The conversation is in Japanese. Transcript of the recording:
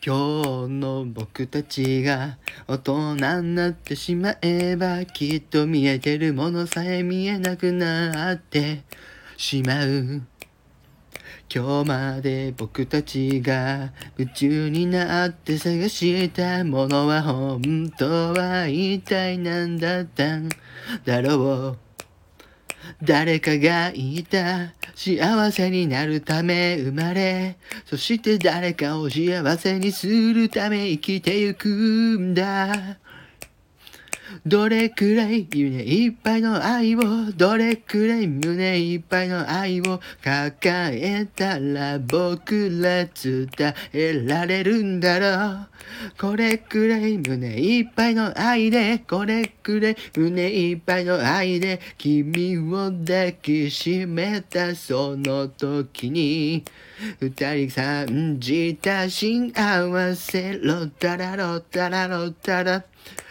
今日の僕たちが大人になってしまえばきっと見えてるものさえ見えなくなってしまう。今日まで僕たちが夢中になって探したものは本当は一体何だったんだろう。誰かが言った幸せになるため生まれそして誰かを幸せにするため生きてゆくんだ。どれくらい胸いっぱいの愛を、どれくらい胸いっぱいの愛を抱えたら僕ら伝えられるんだろう。これくらい胸いっぱいの愛で、これくらい胸いっぱいの愛で、君を抱きしめたその時に、二人感じた幸せ、ロタラロタラロタラ。